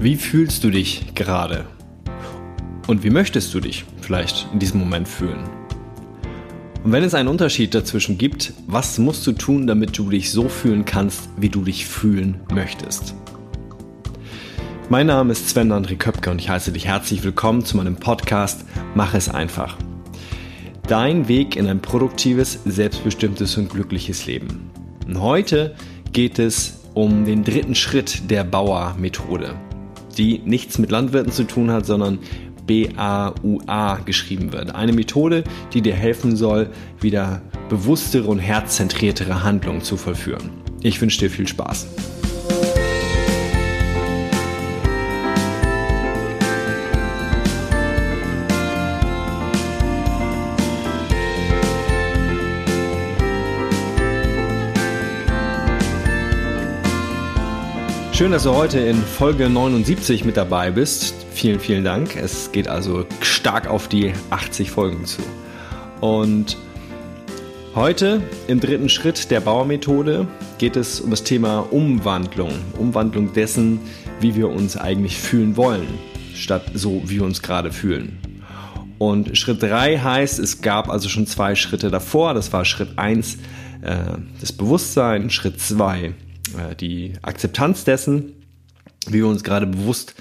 Wie fühlst du dich gerade? Und wie möchtest du dich vielleicht in diesem Moment fühlen? Und wenn es einen Unterschied dazwischen gibt, was musst du tun, damit du dich so fühlen kannst, wie du dich fühlen möchtest? Mein Name ist Sven André Köpke und ich heiße dich herzlich willkommen zu meinem Podcast Mach es einfach. Dein Weg in ein produktives, selbstbestimmtes und glückliches Leben. Und heute geht es um den dritten Schritt der Bauer-Methode die nichts mit Landwirten zu tun hat, sondern B-A-U-A geschrieben wird. Eine Methode, die dir helfen soll, wieder bewusstere und herzzentriertere Handlungen zu vollführen. Ich wünsche dir viel Spaß. Schön, dass du heute in Folge 79 mit dabei bist. Vielen, vielen Dank. Es geht also stark auf die 80 Folgen zu. Und heute im dritten Schritt der Bauermethode geht es um das Thema Umwandlung. Umwandlung dessen, wie wir uns eigentlich fühlen wollen, statt so, wie wir uns gerade fühlen. Und Schritt 3 heißt, es gab also schon zwei Schritte davor. Das war Schritt 1, äh, das Bewusstsein, Schritt 2, äh, die Akzeptanz dessen, wie wir uns gerade bewusst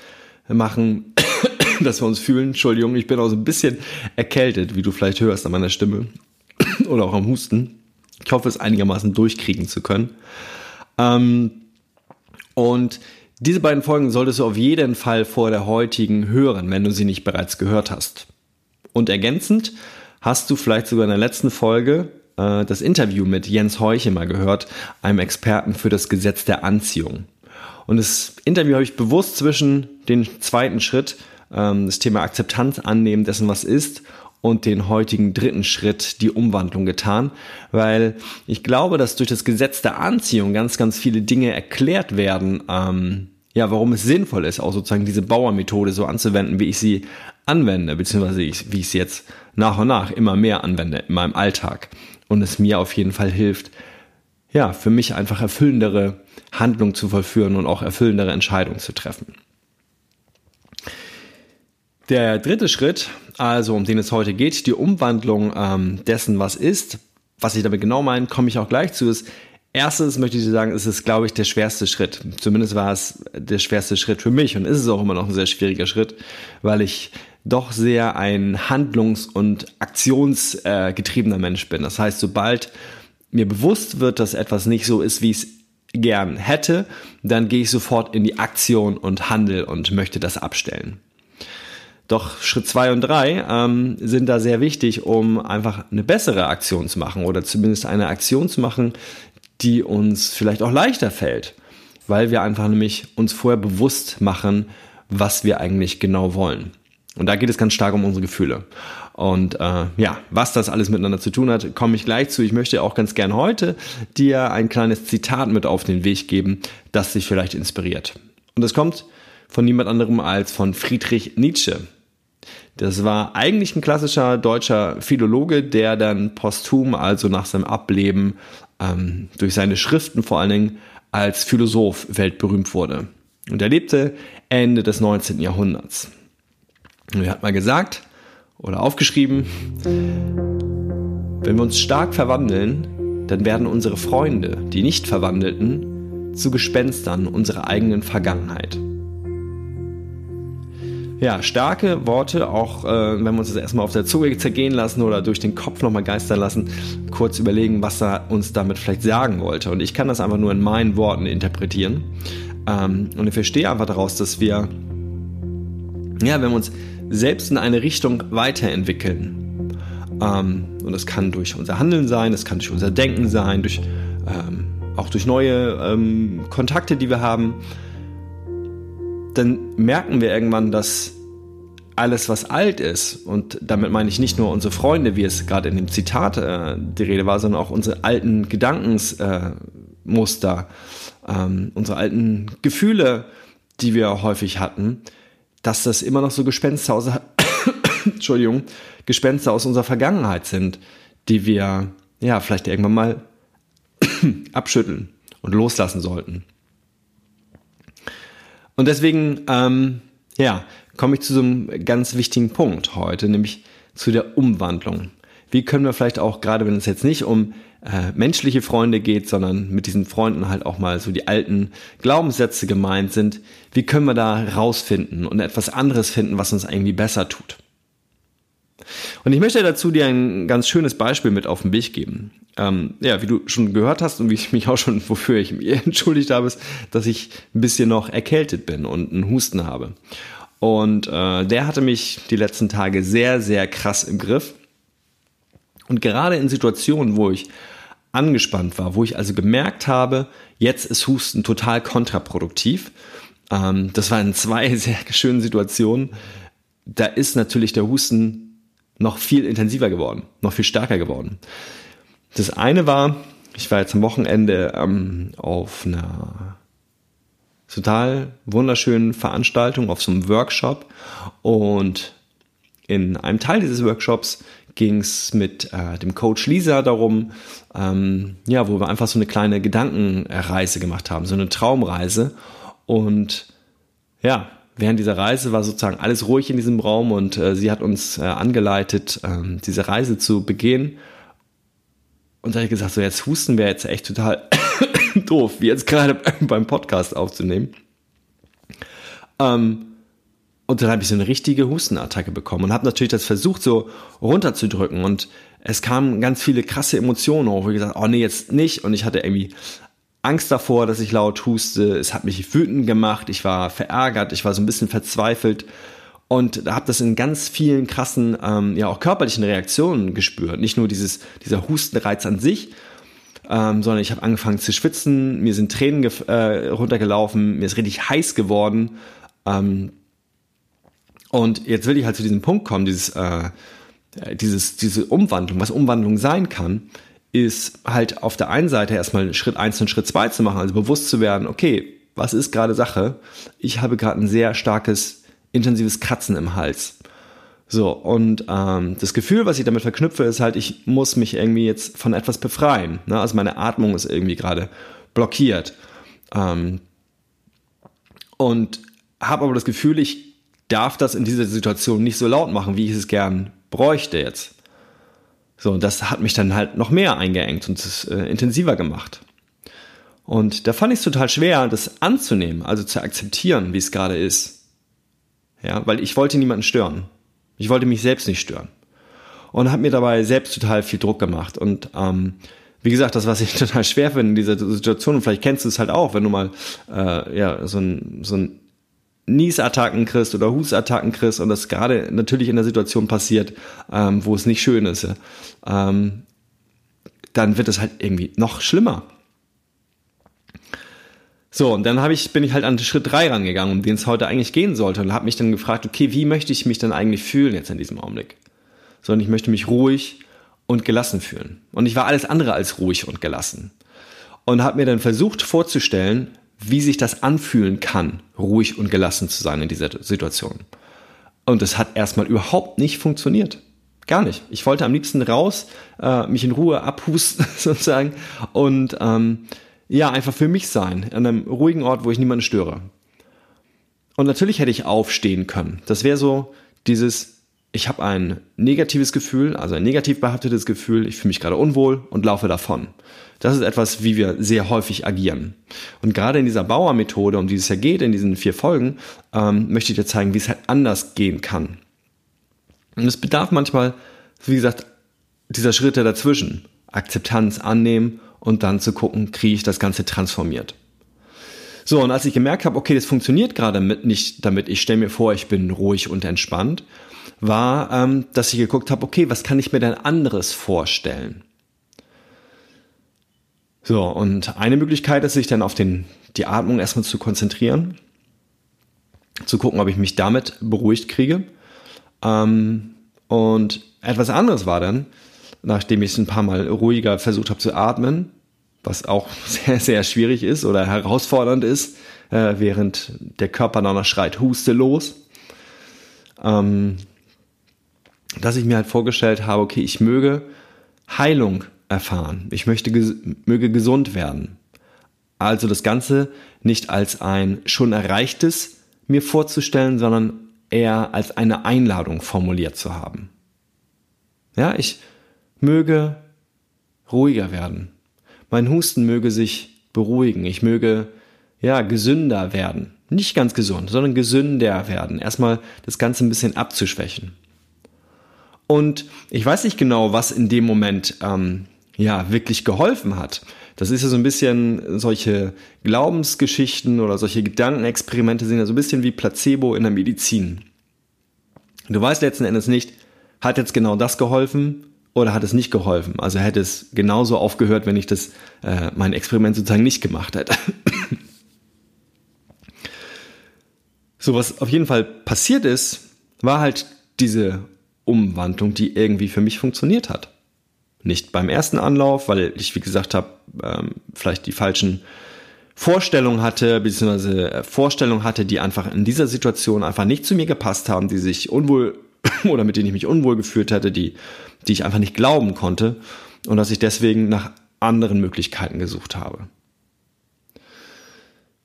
machen, dass wir uns fühlen. Entschuldigung, ich bin auch so ein bisschen erkältet, wie du vielleicht hörst an meiner Stimme oder auch am Husten. Ich hoffe, es einigermaßen durchkriegen zu können. Ähm, und diese beiden Folgen solltest du auf jeden Fall vor der heutigen hören, wenn du sie nicht bereits gehört hast. Und ergänzend hast du vielleicht sogar in der letzten Folge äh, das Interview mit Jens Heuche mal gehört, einem Experten für das Gesetz der Anziehung. Und das Interview habe ich bewusst zwischen den zweiten Schritt, ähm, das Thema Akzeptanz annehmen dessen, was ist, und den heutigen dritten Schritt, die Umwandlung getan, weil ich glaube, dass durch das Gesetz der Anziehung ganz, ganz viele Dinge erklärt werden, ähm, ja, warum es sinnvoll ist, auch sozusagen diese Bauermethode so anzuwenden, wie ich sie anwende, beziehungsweise ich, wie ich sie jetzt nach und nach immer mehr anwende in meinem Alltag und es mir auf jeden Fall hilft, ja, für mich einfach erfüllendere Handlungen zu vollführen und auch erfüllendere Entscheidungen zu treffen. Der dritte Schritt, also um den es heute geht, die Umwandlung ähm, dessen, was ist, was ich damit genau meine, komme ich auch gleich zu. Das Erstes möchte ich sagen, ist es, glaube ich, der schwerste Schritt. Zumindest war es der schwerste Schritt für mich und ist es auch immer noch ein sehr schwieriger Schritt, weil ich doch sehr ein handlungs- und aktionsgetriebener Mensch bin. Das heißt, sobald mir bewusst wird, dass etwas nicht so ist, wie ich es gern hätte, dann gehe ich sofort in die Aktion und handel und möchte das abstellen. Doch Schritt zwei und drei ähm, sind da sehr wichtig, um einfach eine bessere Aktion zu machen oder zumindest eine Aktion zu machen, die uns vielleicht auch leichter fällt, weil wir einfach nämlich uns vorher bewusst machen, was wir eigentlich genau wollen. Und da geht es ganz stark um unsere Gefühle. Und äh, ja, was das alles miteinander zu tun hat, komme ich gleich zu. Ich möchte auch ganz gern heute dir ein kleines Zitat mit auf den Weg geben, das dich vielleicht inspiriert. Und das kommt von niemand anderem als von Friedrich Nietzsche. Das war eigentlich ein klassischer deutscher Philologe, der dann posthum, also nach seinem Ableben, ähm, durch seine Schriften vor allen Dingen als Philosoph weltberühmt wurde. Und er lebte Ende des 19. Jahrhunderts. Und er hat mal gesagt oder aufgeschrieben, wenn wir uns stark verwandeln, dann werden unsere Freunde, die nicht verwandelten, zu Gespenstern unserer eigenen Vergangenheit. Ja, starke Worte, auch äh, wenn wir uns das erstmal auf der Zunge zergehen lassen oder durch den Kopf nochmal geistern lassen, kurz überlegen, was er uns damit vielleicht sagen wollte. Und ich kann das einfach nur in meinen Worten interpretieren. Ähm, und ich verstehe einfach daraus, dass wir, ja, wenn wir uns selbst in eine Richtung weiterentwickeln. Ähm, und das kann durch unser Handeln sein, das kann durch unser Denken sein, durch, ähm, auch durch neue ähm, Kontakte, die wir haben. Dann merken wir irgendwann, dass alles, was alt ist, und damit meine ich nicht nur unsere Freunde, wie es gerade in dem Zitat äh, die Rede war, sondern auch unsere alten Gedankensmuster, äh, ähm, unsere alten Gefühle, die wir häufig hatten, dass das immer noch so Gespenster aus, Entschuldigung, Gespenster aus unserer Vergangenheit sind, die wir ja vielleicht irgendwann mal abschütteln und loslassen sollten. Und deswegen, ähm, ja, komme ich zu so einem ganz wichtigen Punkt heute, nämlich zu der Umwandlung. Wie können wir vielleicht auch, gerade wenn es jetzt nicht um äh, menschliche Freunde geht, sondern mit diesen Freunden halt auch mal so die alten Glaubenssätze gemeint sind, wie können wir da rausfinden und etwas anderes finden, was uns irgendwie besser tut? Und ich möchte dazu dir ein ganz schönes Beispiel mit auf den Weg geben. Ähm, ja, wie du schon gehört hast und wie ich mich auch schon, wofür ich mich entschuldigt habe, ist, dass ich ein bisschen noch erkältet bin und einen Husten habe. Und äh, der hatte mich die letzten Tage sehr, sehr krass im Griff. Und gerade in Situationen, wo ich angespannt war, wo ich also gemerkt habe, jetzt ist Husten total kontraproduktiv. Ähm, das waren zwei sehr schönen Situationen. Da ist natürlich der Husten noch viel intensiver geworden, noch viel stärker geworden. Das eine war, ich war jetzt am Wochenende ähm, auf einer total wunderschönen Veranstaltung, auf so einem Workshop und in einem Teil dieses Workshops ging es mit äh, dem Coach Lisa darum, ähm, ja, wo wir einfach so eine kleine Gedankenreise gemacht haben, so eine Traumreise. Und ja, während dieser Reise war sozusagen alles ruhig in diesem Raum und äh, sie hat uns äh, angeleitet, äh, diese Reise zu begehen. Und da habe ich gesagt, so jetzt husten wir jetzt echt total doof, wie jetzt gerade beim Podcast aufzunehmen. Ähm, und dann habe ich so eine richtige Hustenattacke bekommen und habe natürlich das versucht so runterzudrücken und es kamen ganz viele krasse Emotionen hoch, wo ich gesagt, oh nee, jetzt nicht und ich hatte irgendwie Angst davor, dass ich laut huste, es hat mich wütend gemacht, ich war verärgert, ich war so ein bisschen verzweifelt. Und habe das in ganz vielen krassen, ähm, ja auch körperlichen Reaktionen gespürt, nicht nur dieses dieser Hustenreiz an sich, ähm, sondern ich habe angefangen zu schwitzen, mir sind Tränen äh, runtergelaufen, mir ist richtig heiß geworden. Ähm, und jetzt will ich halt zu diesem Punkt kommen, dieses, äh, dieses, diese Umwandlung, was Umwandlung sein kann, ist halt auf der einen Seite erstmal Schritt eins und Schritt zwei zu machen, also bewusst zu werden, okay, was ist gerade Sache? Ich habe gerade ein sehr starkes, intensives Kratzen im Hals. So, und ähm, das Gefühl, was ich damit verknüpfe, ist halt, ich muss mich irgendwie jetzt von etwas befreien. Ne? Also meine Atmung ist irgendwie gerade blockiert. Ähm, und habe aber das Gefühl, ich darf das in dieser Situation nicht so laut machen, wie ich es gern bräuchte jetzt. So, und das hat mich dann halt noch mehr eingeengt und es äh, intensiver gemacht. Und da fand ich es total schwer, das anzunehmen, also zu akzeptieren, wie es gerade ist. Ja, weil ich wollte niemanden stören. Ich wollte mich selbst nicht stören. Und habe mir dabei selbst total viel Druck gemacht. Und ähm, wie gesagt, das, was ich total schwer finde in dieser Situation, und vielleicht kennst du es halt auch, wenn du mal äh, ja, so ein, so ein Niesattacken kriegst oder Hustattacken kriegst und das gerade natürlich in der Situation passiert, ähm, wo es nicht schön ist, ähm, dann wird es halt irgendwie noch schlimmer. So, und dann ich, bin ich halt an Schritt drei rangegangen, um den es heute eigentlich gehen sollte und habe mich dann gefragt, okay, wie möchte ich mich denn eigentlich fühlen jetzt in diesem Augenblick? Sondern ich möchte mich ruhig und gelassen fühlen. Und ich war alles andere als ruhig und gelassen. Und habe mir dann versucht vorzustellen, wie sich das anfühlen kann, ruhig und gelassen zu sein in dieser Situation. Und es hat erstmal überhaupt nicht funktioniert. Gar nicht. Ich wollte am liebsten raus, äh, mich in Ruhe abhusten sozusagen und ähm, ja, einfach für mich sein, an einem ruhigen Ort, wo ich niemanden störe. Und natürlich hätte ich aufstehen können. Das wäre so dieses, ich habe ein negatives Gefühl, also ein negativ behaftetes Gefühl, ich fühle mich gerade unwohl und laufe davon. Das ist etwas, wie wir sehr häufig agieren. Und gerade in dieser Bauermethode, um die es ja geht, in diesen vier Folgen, ähm, möchte ich dir zeigen, wie es halt anders gehen kann. Und es bedarf manchmal, wie gesagt, dieser Schritte dazwischen. Akzeptanz annehmen und dann zu gucken, kriege ich das Ganze transformiert. So, und als ich gemerkt habe, okay, das funktioniert gerade mit nicht damit, ich stelle mir vor, ich bin ruhig und entspannt, war, ähm, dass ich geguckt habe, okay, was kann ich mir denn anderes vorstellen? So, und eine Möglichkeit ist, sich dann auf den, die Atmung erstmal zu konzentrieren, zu gucken, ob ich mich damit beruhigt kriege. Ähm, und etwas anderes war dann, nachdem ich es ein paar Mal ruhiger versucht habe zu atmen, was auch sehr, sehr schwierig ist oder herausfordernd ist, äh, während der Körper danach schreit, huste los. Ähm, dass ich mir halt vorgestellt habe, okay, ich möge Heilung erfahren. Ich möchte, möge gesund werden. Also das Ganze nicht als ein schon erreichtes mir vorzustellen, sondern eher als eine Einladung formuliert zu haben. Ja, ich möge ruhiger werden. Mein Husten möge sich beruhigen. Ich möge, ja, gesünder werden. Nicht ganz gesund, sondern gesünder werden. Erstmal das Ganze ein bisschen abzuschwächen. Und ich weiß nicht genau, was in dem Moment ähm, ja wirklich geholfen hat. Das ist ja so ein bisschen solche Glaubensgeschichten oder solche Gedankenexperimente sind ja so ein bisschen wie Placebo in der Medizin. Du weißt letzten Endes nicht, hat jetzt genau das geholfen oder hat es nicht geholfen? Also hätte es genauso aufgehört, wenn ich das äh, mein Experiment sozusagen nicht gemacht hätte. so was auf jeden Fall passiert ist, war halt diese Umwandlung, die irgendwie für mich funktioniert hat. Nicht beim ersten Anlauf, weil ich, wie gesagt habe, ähm, vielleicht die falschen Vorstellungen hatte, beziehungsweise äh, Vorstellungen hatte, die einfach in dieser Situation einfach nicht zu mir gepasst haben, die sich unwohl oder mit denen ich mich unwohl gefühlt hatte, die, die ich einfach nicht glauben konnte und dass ich deswegen nach anderen Möglichkeiten gesucht habe.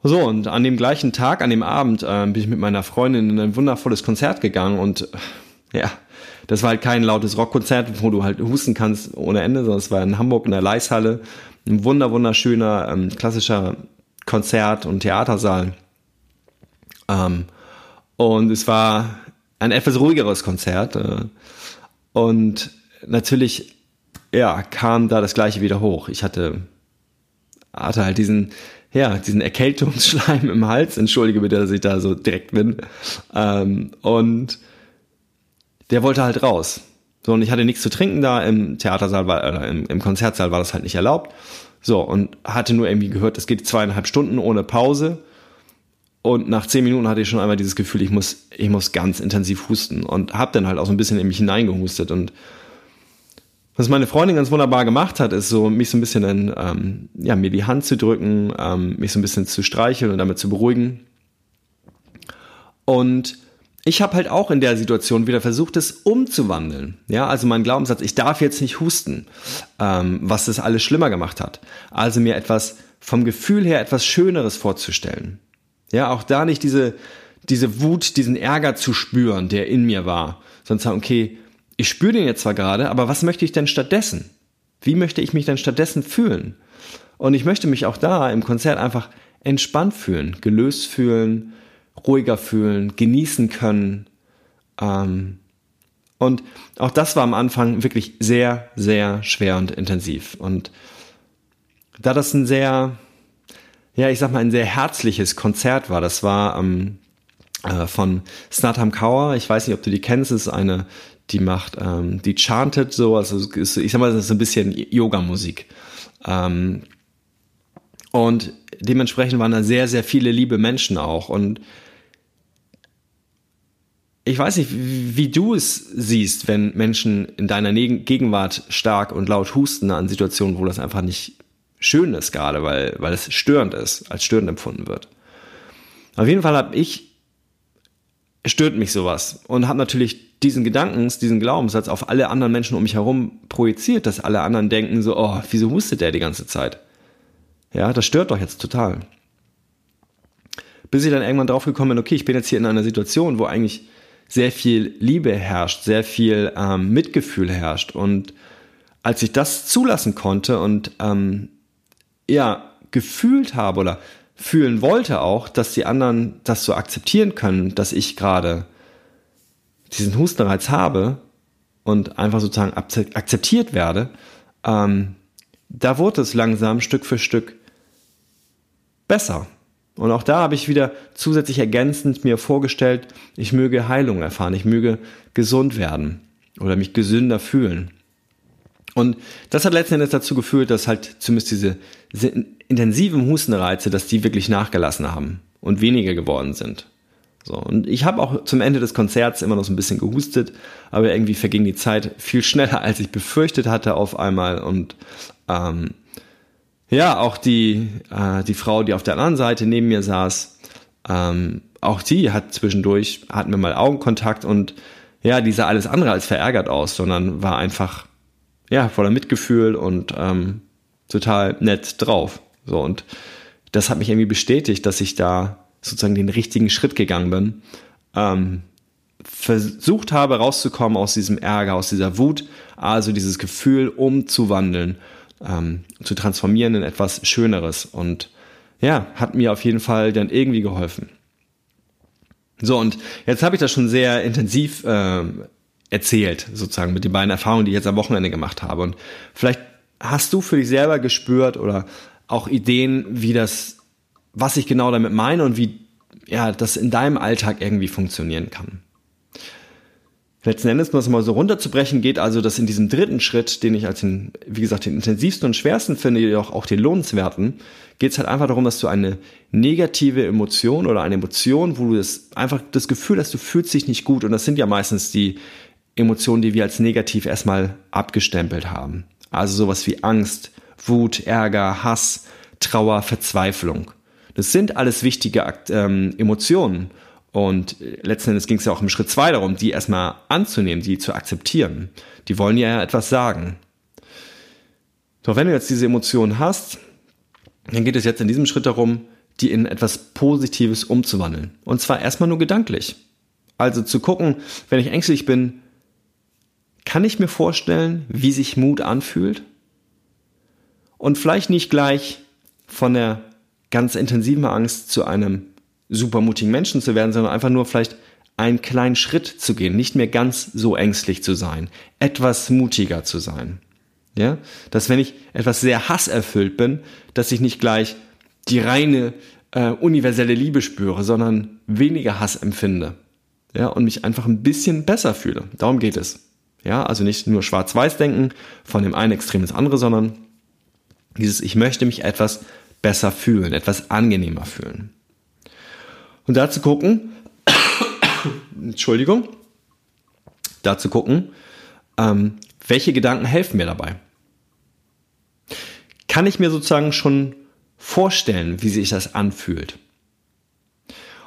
So, und an dem gleichen Tag, an dem Abend, äh, bin ich mit meiner Freundin in ein wundervolles Konzert gegangen und äh, ja, das war halt kein lautes Rockkonzert, wo du halt husten kannst ohne Ende, sondern es war in Hamburg in der Leishalle. Ein wunder, wunderschöner, ähm, klassischer Konzert- und Theatersaal. Ähm, und es war ein etwas ruhigeres Konzert. Äh, und natürlich, ja, kam da das Gleiche wieder hoch. Ich hatte, hatte halt diesen, ja, diesen Erkältungsschleim im Hals. Entschuldige bitte, dass ich da so direkt bin. Ähm, und der wollte halt raus. So, und ich hatte nichts zu trinken da im Theatersaal, war, äh, im, im Konzertsaal war das halt nicht erlaubt. So, und hatte nur irgendwie gehört, es geht zweieinhalb Stunden ohne Pause. Und nach zehn Minuten hatte ich schon einmal dieses Gefühl, ich muss, ich muss ganz intensiv husten und habe dann halt auch so ein bisschen in mich hineingehustet. Und was meine Freundin ganz wunderbar gemacht hat, ist so, mich so ein bisschen in, ähm, ja, mir die Hand zu drücken, ähm, mich so ein bisschen zu streicheln und damit zu beruhigen. Und ich habe halt auch in der Situation wieder versucht, es umzuwandeln. Ja, also mein Glaubenssatz, ich darf jetzt nicht husten, ähm, was das alles schlimmer gemacht hat. Also mir etwas vom Gefühl her etwas Schöneres vorzustellen. Ja, auch da nicht diese, diese Wut, diesen Ärger zu spüren, der in mir war, sondern sagen, okay, ich spüre den jetzt zwar gerade, aber was möchte ich denn stattdessen? Wie möchte ich mich denn stattdessen fühlen? Und ich möchte mich auch da im Konzert einfach entspannt fühlen, gelöst fühlen, ruhiger fühlen, genießen können. Ähm, und auch das war am Anfang wirklich sehr, sehr schwer und intensiv. Und da das ein sehr, ja, ich sag mal, ein sehr herzliches Konzert war. Das war ähm, äh, von Snatham Kaur. Ich weiß nicht, ob du die kennst. Ist eine, die macht, ähm, die chantet so. Also ist, ich sag mal, das ist ein bisschen Yoga-Musik. Ähm, und dementsprechend waren da sehr, sehr viele liebe Menschen auch. Und ich weiß nicht, wie du es siehst, wenn Menschen in deiner Gegenwart stark und laut husten an Situationen, wo das einfach nicht schön ist gerade, weil, weil es störend ist, als störend empfunden wird. Auf jeden Fall habe ich, stört mich sowas und habe natürlich diesen Gedankens, diesen Glaubenssatz auf alle anderen Menschen um mich herum projiziert, dass alle anderen denken so, oh, wieso hustet der die ganze Zeit? Ja, das stört doch jetzt total. Bis ich dann irgendwann drauf gekommen bin, okay, ich bin jetzt hier in einer Situation, wo eigentlich sehr viel Liebe herrscht, sehr viel ähm, Mitgefühl herrscht und als ich das zulassen konnte und ähm, ja, gefühlt habe oder fühlen wollte auch, dass die anderen das so akzeptieren können, dass ich gerade diesen Hustenreiz habe und einfach sozusagen akzeptiert werde, ähm, da wurde es langsam Stück für Stück besser. Und auch da habe ich wieder zusätzlich ergänzend mir vorgestellt, ich möge Heilung erfahren, ich möge gesund werden oder mich gesünder fühlen. Und das hat letzten Endes dazu geführt, dass halt zumindest diese intensiven Hustenreize, dass die wirklich nachgelassen haben und weniger geworden sind. So, und ich habe auch zum Ende des Konzerts immer noch so ein bisschen gehustet, aber irgendwie verging die Zeit viel schneller, als ich befürchtet hatte auf einmal. Und ähm, ja, auch die, äh, die Frau, die auf der anderen Seite neben mir saß, ähm, auch die hat zwischendurch, hatten wir mal Augenkontakt und ja, die sah alles andere als verärgert aus, sondern war einfach ja, voller Mitgefühl und ähm, total nett drauf. So, und das hat mich irgendwie bestätigt, dass ich da sozusagen den richtigen Schritt gegangen bin, ähm, versucht habe rauszukommen aus diesem Ärger, aus dieser Wut, also dieses Gefühl umzuwandeln, ähm, zu transformieren in etwas Schöneres und ja, hat mir auf jeden Fall dann irgendwie geholfen. So, und jetzt habe ich das schon sehr intensiv äh, erzählt, sozusagen mit den beiden Erfahrungen, die ich jetzt am Wochenende gemacht habe. Und vielleicht hast du für dich selber gespürt oder auch Ideen, wie das, was ich genau damit meine und wie ja, das in deinem Alltag irgendwie funktionieren kann. Letzten Endes, um das mal so runterzubrechen, geht also das in diesem dritten Schritt, den ich als den, wie gesagt, den intensivsten und schwersten finde, jedoch auch den lohnenswerten, geht es halt einfach darum, dass du eine negative Emotion oder eine Emotion, wo du das einfach das Gefühl hast, du fühlst dich nicht gut, und das sind ja meistens die Emotionen, die wir als negativ erstmal abgestempelt haben. Also sowas wie Angst, Wut, Ärger, Hass, Trauer, Verzweiflung. Das sind alles wichtige ähm, Emotionen. Und letzten Endes ging es ja auch im Schritt zwei darum, die erstmal anzunehmen, die zu akzeptieren. Die wollen ja etwas sagen. Doch wenn du jetzt diese Emotionen hast, dann geht es jetzt in diesem Schritt darum, die in etwas Positives umzuwandeln. Und zwar erstmal nur gedanklich. Also zu gucken, wenn ich ängstlich bin, kann ich mir vorstellen, wie sich Mut anfühlt? Und vielleicht nicht gleich von der ganz intensiven Angst zu einem supermutigen Menschen zu werden, sondern einfach nur vielleicht einen kleinen Schritt zu gehen, nicht mehr ganz so ängstlich zu sein, etwas mutiger zu sein. Ja, dass wenn ich etwas sehr hasserfüllt bin, dass ich nicht gleich die reine äh, universelle Liebe spüre, sondern weniger Hass empfinde. Ja, und mich einfach ein bisschen besser fühle. Darum geht es. Ja, also nicht nur schwarz-weiß denken, von dem einen Extrem ins andere, sondern dieses, ich möchte mich etwas besser fühlen, etwas angenehmer fühlen. Und dazu gucken, Entschuldigung, dazu gucken, ähm, welche Gedanken helfen mir dabei? Kann ich mir sozusagen schon vorstellen, wie sich das anfühlt?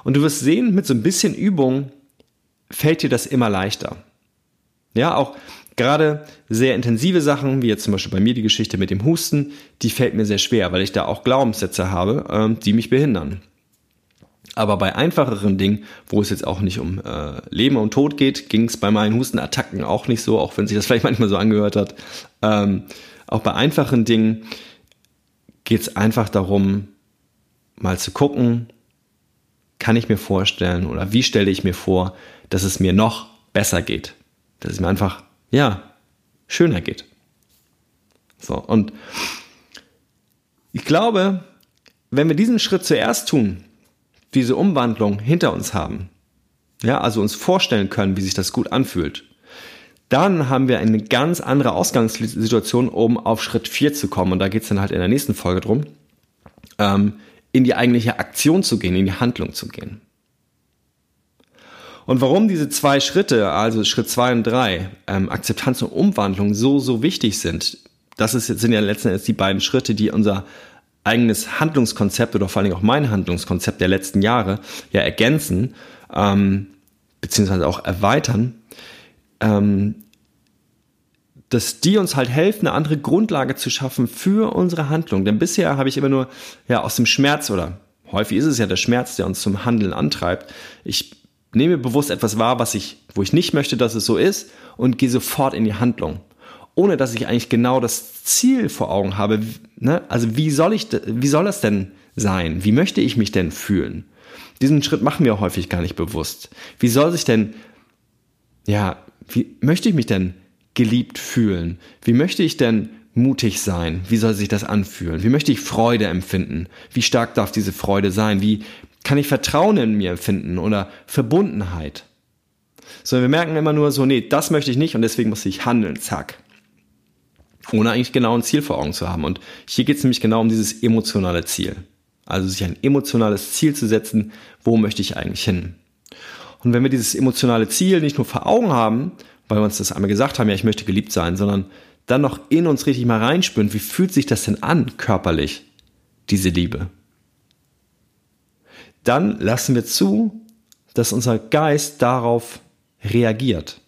Und du wirst sehen, mit so ein bisschen Übung fällt dir das immer leichter. Ja, auch gerade sehr intensive Sachen, wie jetzt zum Beispiel bei mir die Geschichte mit dem Husten, die fällt mir sehr schwer, weil ich da auch Glaubenssätze habe, ähm, die mich behindern. Aber bei einfacheren Dingen, wo es jetzt auch nicht um äh, Leben und Tod geht, ging es bei meinen Hustenattacken auch nicht so, auch wenn sich das vielleicht manchmal so angehört hat. Ähm, auch bei einfachen Dingen geht es einfach darum, mal zu gucken, kann ich mir vorstellen oder wie stelle ich mir vor, dass es mir noch besser geht. Dass es mir einfach, ja, schöner geht. So, und ich glaube, wenn wir diesen Schritt zuerst tun, diese Umwandlung hinter uns haben, ja, also uns vorstellen können, wie sich das gut anfühlt, dann haben wir eine ganz andere Ausgangssituation, um auf Schritt 4 zu kommen. Und da geht es dann halt in der nächsten Folge drum, ähm, in die eigentliche Aktion zu gehen, in die Handlung zu gehen. Und warum diese zwei Schritte, also Schritt 2 und 3, ähm, Akzeptanz und Umwandlung so, so wichtig sind, das ist, sind ja letzten Endes die beiden Schritte, die unser eigenes Handlungskonzept oder vor allen Dingen auch mein Handlungskonzept der letzten Jahre ja ergänzen, ähm, beziehungsweise auch erweitern, ähm, dass die uns halt helfen, eine andere Grundlage zu schaffen für unsere Handlung. Denn bisher habe ich immer nur ja aus dem Schmerz oder häufig ist es ja der Schmerz, der uns zum Handeln antreibt. Ich nehme bewusst etwas wahr, was ich, wo ich nicht möchte, dass es so ist und gehe sofort in die Handlung ohne dass ich eigentlich genau das Ziel vor Augen habe. Ne? Also wie soll ich, wie soll das denn sein? Wie möchte ich mich denn fühlen? Diesen Schritt machen wir häufig gar nicht bewusst. Wie soll sich denn, ja, wie möchte ich mich denn geliebt fühlen? Wie möchte ich denn mutig sein? Wie soll sich das anfühlen? Wie möchte ich Freude empfinden? Wie stark darf diese Freude sein? Wie kann ich Vertrauen in mir empfinden oder Verbundenheit? Sondern wir merken immer nur so, nee, das möchte ich nicht und deswegen muss ich handeln, zack ohne eigentlich genau ein Ziel vor Augen zu haben. Und hier geht es nämlich genau um dieses emotionale Ziel. Also sich ein emotionales Ziel zu setzen, wo möchte ich eigentlich hin? Und wenn wir dieses emotionale Ziel nicht nur vor Augen haben, weil wir uns das einmal gesagt haben, ja, ich möchte geliebt sein, sondern dann noch in uns richtig mal reinspüren, wie fühlt sich das denn an, körperlich, diese Liebe? Dann lassen wir zu, dass unser Geist darauf reagiert,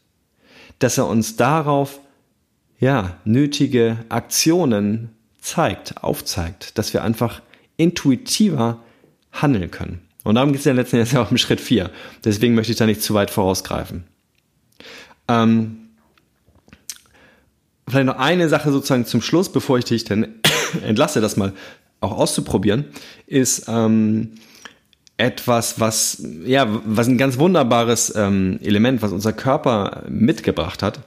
dass er uns darauf ja, nötige Aktionen zeigt, aufzeigt, dass wir einfach intuitiver handeln können. Und darum geht es ja letzten Endes auch im Schritt 4. Deswegen möchte ich da nicht zu weit vorausgreifen. Ähm, vielleicht noch eine Sache sozusagen zum Schluss, bevor ich dich dann entlasse, das mal auch auszuprobieren, ist ähm, etwas, was ja, was ein ganz wunderbares ähm, Element, was unser Körper mitgebracht hat.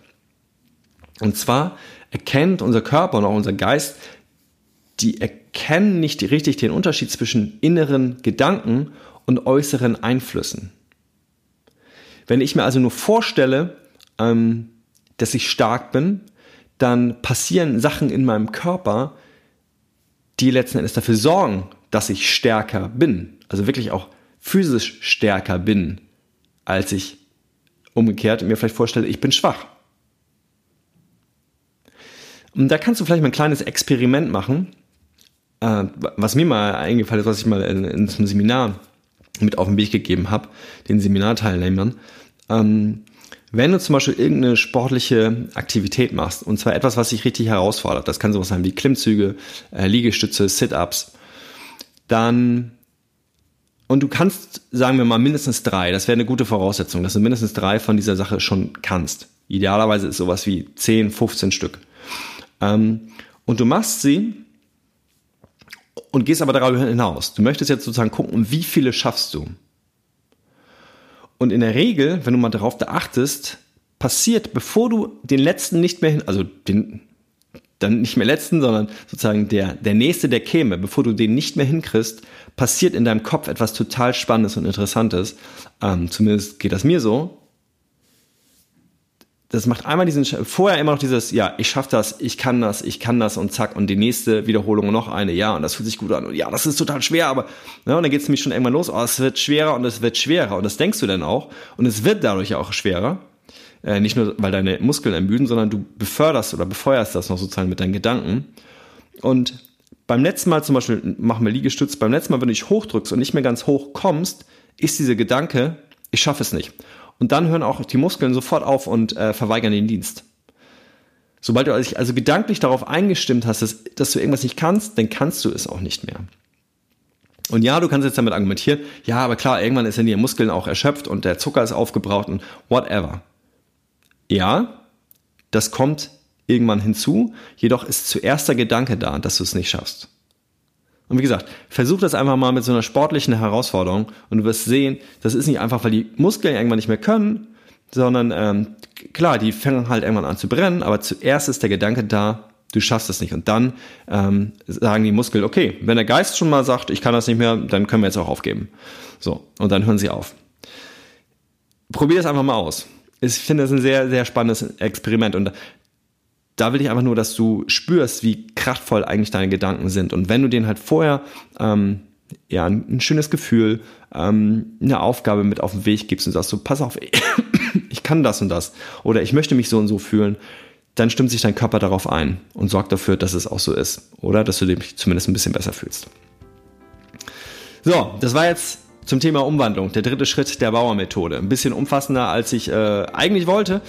Und zwar erkennt unser Körper und auch unser Geist, die erkennen nicht richtig den Unterschied zwischen inneren Gedanken und äußeren Einflüssen. Wenn ich mir also nur vorstelle, ähm, dass ich stark bin, dann passieren Sachen in meinem Körper, die letzten Endes dafür sorgen, dass ich stärker bin. Also wirklich auch physisch stärker bin, als ich umgekehrt mir vielleicht vorstelle, ich bin schwach. Und da kannst du vielleicht mal ein kleines Experiment machen, äh, was mir mal eingefallen ist, was ich mal in, in einem Seminar mit auf den Weg gegeben habe, den Seminarteilnehmern. Ähm, wenn du zum Beispiel irgendeine sportliche Aktivität machst, und zwar etwas, was dich richtig herausfordert, das kann sowas sein wie Klimmzüge, äh, Liegestütze, Sit-Ups, dann und du kannst, sagen wir mal, mindestens drei, das wäre eine gute Voraussetzung, dass du mindestens drei von dieser Sache schon kannst. Idealerweise ist sowas wie 10, 15 Stück. Ähm, und du machst sie und gehst aber darüber hinaus. Du möchtest jetzt sozusagen gucken, wie viele schaffst du. Und in der Regel, wenn du mal darauf achtest, passiert, bevor du den letzten nicht mehr hin, also den, dann nicht mehr letzten, sondern sozusagen der, der nächste, der käme, bevor du den nicht mehr hinkriegst, passiert in deinem Kopf etwas total Spannendes und Interessantes. Ähm, zumindest geht das mir so das macht einmal diesen, vorher immer noch dieses, ja, ich schaff das, ich kann das, ich kann das und zack, und die nächste Wiederholung noch eine, ja, und das fühlt sich gut an, und ja, das ist total schwer, aber, ne, und dann geht es nämlich schon irgendwann los, oh, es wird schwerer und es wird schwerer, und das denkst du dann auch, und es wird dadurch auch schwerer, äh, nicht nur, weil deine Muskeln ermüden, sondern du beförderst oder befeuerst das noch sozusagen mit deinen Gedanken, und beim letzten Mal zum Beispiel, machen wir Liegestütz, beim letzten Mal, wenn du dich hochdrückst und nicht mehr ganz hoch kommst, ist dieser Gedanke, ich schaffe es nicht. Und dann hören auch die Muskeln sofort auf und äh, verweigern den Dienst. Sobald du dich also gedanklich darauf eingestimmt hast, dass, dass du irgendwas nicht kannst, dann kannst du es auch nicht mehr. Und ja, du kannst jetzt damit argumentieren, ja, aber klar, irgendwann ist ja die Muskeln auch erschöpft und der Zucker ist aufgebraucht und whatever. Ja, das kommt irgendwann hinzu, jedoch ist zuerst der Gedanke da, dass du es nicht schaffst. Und wie gesagt, versuch das einfach mal mit so einer sportlichen Herausforderung und du wirst sehen, das ist nicht einfach, weil die Muskeln irgendwann nicht mehr können, sondern ähm, klar, die fangen halt irgendwann an zu brennen, aber zuerst ist der Gedanke da, du schaffst es nicht. Und dann ähm, sagen die Muskeln, okay, wenn der Geist schon mal sagt, ich kann das nicht mehr, dann können wir jetzt auch aufgeben. So, und dann hören sie auf. Probier das einfach mal aus. Ich finde das ein sehr, sehr spannendes Experiment. Und da will ich einfach nur, dass du spürst, wie kraftvoll eigentlich deine Gedanken sind. Und wenn du denen halt vorher ähm, ja, ein, schönes Gefühl, ähm, eine Aufgabe mit auf den Weg gibst und sagst so, pass auf, ich kann das und das oder ich möchte mich so und so fühlen, dann stimmt sich dein Körper darauf ein und sorgt dafür, dass es auch so ist. Oder dass du dich zumindest ein bisschen besser fühlst. So, das war jetzt zum Thema Umwandlung, der dritte Schritt der Bauermethode. Ein bisschen umfassender, als ich äh, eigentlich wollte.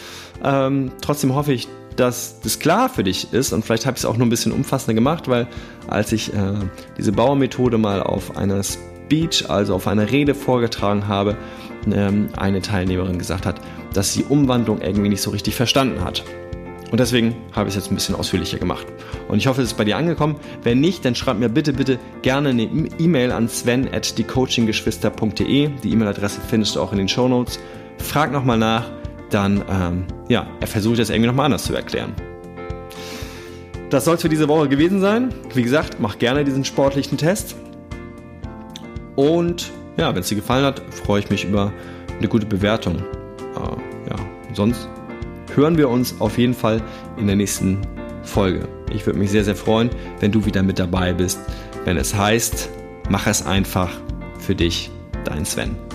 Ähm, trotzdem hoffe ich, dass das klar für dich ist und vielleicht habe ich es auch nur ein bisschen umfassender gemacht, weil als ich äh, diese Bauermethode mal auf einer Speech, also auf einer Rede vorgetragen habe, ähm, eine Teilnehmerin gesagt hat, dass sie Umwandlung irgendwie nicht so richtig verstanden hat. Und deswegen habe ich es jetzt ein bisschen ausführlicher gemacht. Und ich hoffe, es ist bei dir angekommen. Wenn nicht, dann schreib mir bitte, bitte gerne eine E-Mail an sven at thecoachinggeschwister.de. Die E-Mail-Adresse findest du auch in den Show Notes. Frag nochmal nach dann ähm, ja, er versucht das irgendwie nochmal anders zu erklären. Das soll es für diese Woche gewesen sein. Wie gesagt, mach gerne diesen sportlichen Test. Und ja, wenn es dir gefallen hat, freue ich mich über eine gute Bewertung. Äh, ja, sonst hören wir uns auf jeden Fall in der nächsten Folge. Ich würde mich sehr, sehr freuen, wenn du wieder mit dabei bist, wenn es heißt, mach es einfach für dich, dein Sven.